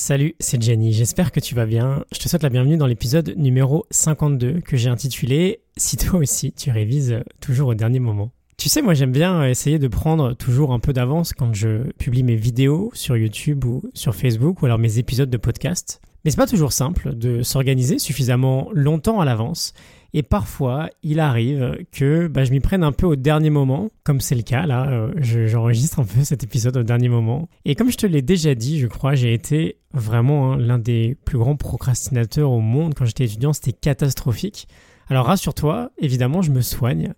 Salut, c'est Jenny, j'espère que tu vas bien. Je te souhaite la bienvenue dans l'épisode numéro 52 que j'ai intitulé Si toi aussi tu révises toujours au dernier moment. Tu sais, moi j'aime bien essayer de prendre toujours un peu d'avance quand je publie mes vidéos sur YouTube ou sur Facebook ou alors mes épisodes de podcast. Mais c'est pas toujours simple de s'organiser suffisamment longtemps à l'avance et parfois, il arrive que bah, je m'y prenne un peu au dernier moment, comme c'est le cas là. Euh, j'enregistre un peu cet épisode au dernier moment. Et comme je te l'ai déjà dit, je crois, j'ai été vraiment hein, l'un des plus grands procrastinateurs au monde quand j'étais étudiant. C'était catastrophique. Alors rassure-toi, évidemment, je me soigne.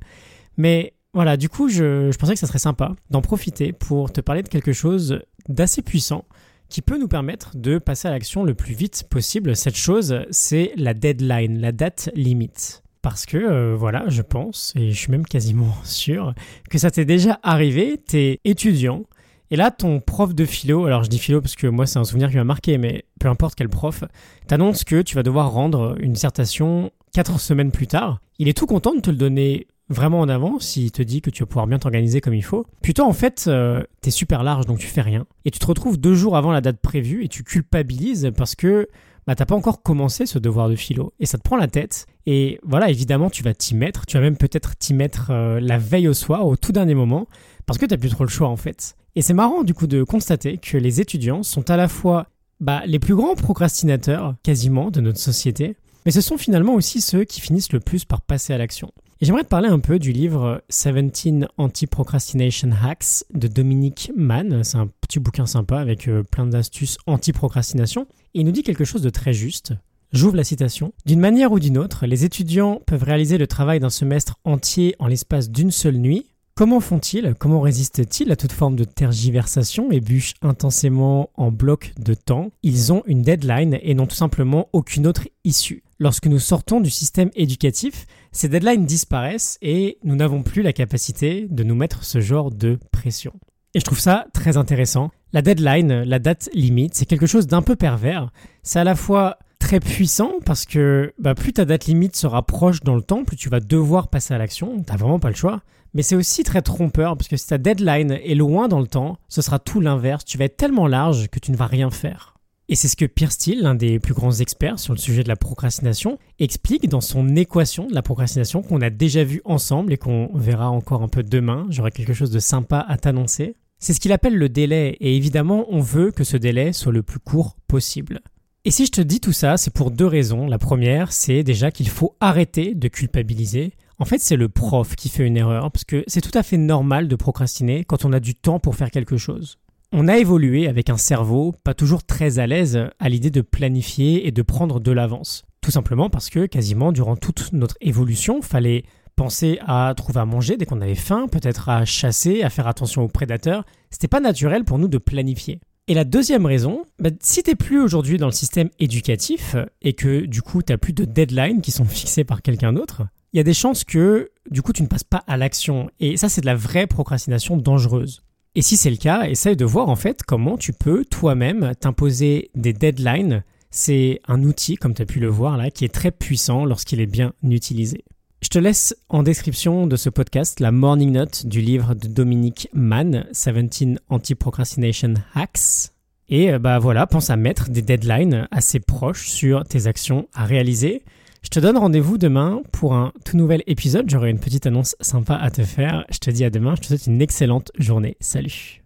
Mais voilà, du coup, je, je pensais que ça serait sympa d'en profiter pour te parler de quelque chose d'assez puissant qui peut nous permettre de passer à l'action le plus vite possible. Cette chose, c'est la deadline, la date limite. Parce que, euh, voilà, je pense, et je suis même quasiment sûr, que ça t'est déjà arrivé, t'es étudiant, et là, ton prof de philo, alors je dis philo parce que moi c'est un souvenir qui m'a marqué, mais peu importe quel prof, t'annonce que tu vas devoir rendre une dissertation 4 semaines plus tard. Il est tout content de te le donner vraiment en avant s'il te dit que tu vas pouvoir bien t'organiser comme il faut. Puis toi, en fait, euh, t'es super large, donc tu fais rien. Et tu te retrouves deux jours avant la date prévue et tu culpabilises parce que bah, t'as pas encore commencé ce devoir de philo. Et ça te prend la tête. Et voilà, évidemment, tu vas t'y mettre. Tu vas même peut-être t'y mettre euh, la veille au soir, au tout dernier moment, parce que t'as plus trop le choix, en fait. Et c'est marrant, du coup, de constater que les étudiants sont à la fois bah, les plus grands procrastinateurs, quasiment, de notre société, mais ce sont finalement aussi ceux qui finissent le plus par passer à l'action. Et j'aimerais te parler un peu du livre 17 Anti-Procrastination Hacks de Dominique Mann. C'est un petit bouquin sympa avec euh, plein d'astuces anti-procrastination. Il nous dit quelque chose de très juste. J'ouvre la citation. D'une manière ou d'une autre, les étudiants peuvent réaliser le travail d'un semestre entier en l'espace d'une seule nuit. Comment font-ils? Comment résistent-ils à toute forme de tergiversation et bûchent intensément en bloc de temps? Ils ont une deadline et n'ont tout simplement aucune autre issue. Lorsque nous sortons du système éducatif, ces deadlines disparaissent et nous n'avons plus la capacité de nous mettre ce genre de pression. Et je trouve ça très intéressant. La deadline, la date limite, c'est quelque chose d'un peu pervers. C'est à la fois très puissant parce que bah, plus ta date limite sera proche dans le temps, plus tu vas devoir passer à l'action. T'as vraiment pas le choix. Mais c'est aussi très trompeur parce que si ta deadline est loin dans le temps, ce sera tout l'inverse. Tu vas être tellement large que tu ne vas rien faire. Et c'est ce que Pierre Steele, l'un des plus grands experts sur le sujet de la procrastination, explique dans son équation de la procrastination qu'on a déjà vu ensemble et qu'on verra encore un peu demain. J'aurai quelque chose de sympa à t'annoncer. C'est ce qu'il appelle le délai et évidemment on veut que ce délai soit le plus court possible. Et si je te dis tout ça, c'est pour deux raisons. La première, c'est déjà qu'il faut arrêter de culpabiliser. En fait, c'est le prof qui fait une erreur, parce que c'est tout à fait normal de procrastiner quand on a du temps pour faire quelque chose. On a évolué avec un cerveau pas toujours très à l'aise à l'idée de planifier et de prendre de l'avance. Tout simplement parce que quasiment durant toute notre évolution, fallait penser à trouver à manger dès qu'on avait faim, peut-être à chasser, à faire attention aux prédateurs. C'était pas naturel pour nous de planifier. Et la deuxième raison, bah, si t'es plus aujourd'hui dans le système éducatif et que du coup t'as plus de deadlines qui sont fixées par quelqu'un d'autre, il y a des chances que du coup tu ne passes pas à l'action. Et ça c'est de la vraie procrastination dangereuse. Et si c'est le cas, essaye de voir en fait comment tu peux toi-même t'imposer des deadlines. C'est un outil, comme tu as pu le voir là, qui est très puissant lorsqu'il est bien utilisé. Je te laisse en description de ce podcast la morning note du livre de Dominique Mann, 17 Anti-Procrastination Hacks. Et euh, bah voilà, pense à mettre des deadlines assez proches sur tes actions à réaliser. Je te donne rendez-vous demain pour un tout nouvel épisode. J'aurai une petite annonce sympa à te faire. Je te dis à demain. Je te souhaite une excellente journée. Salut.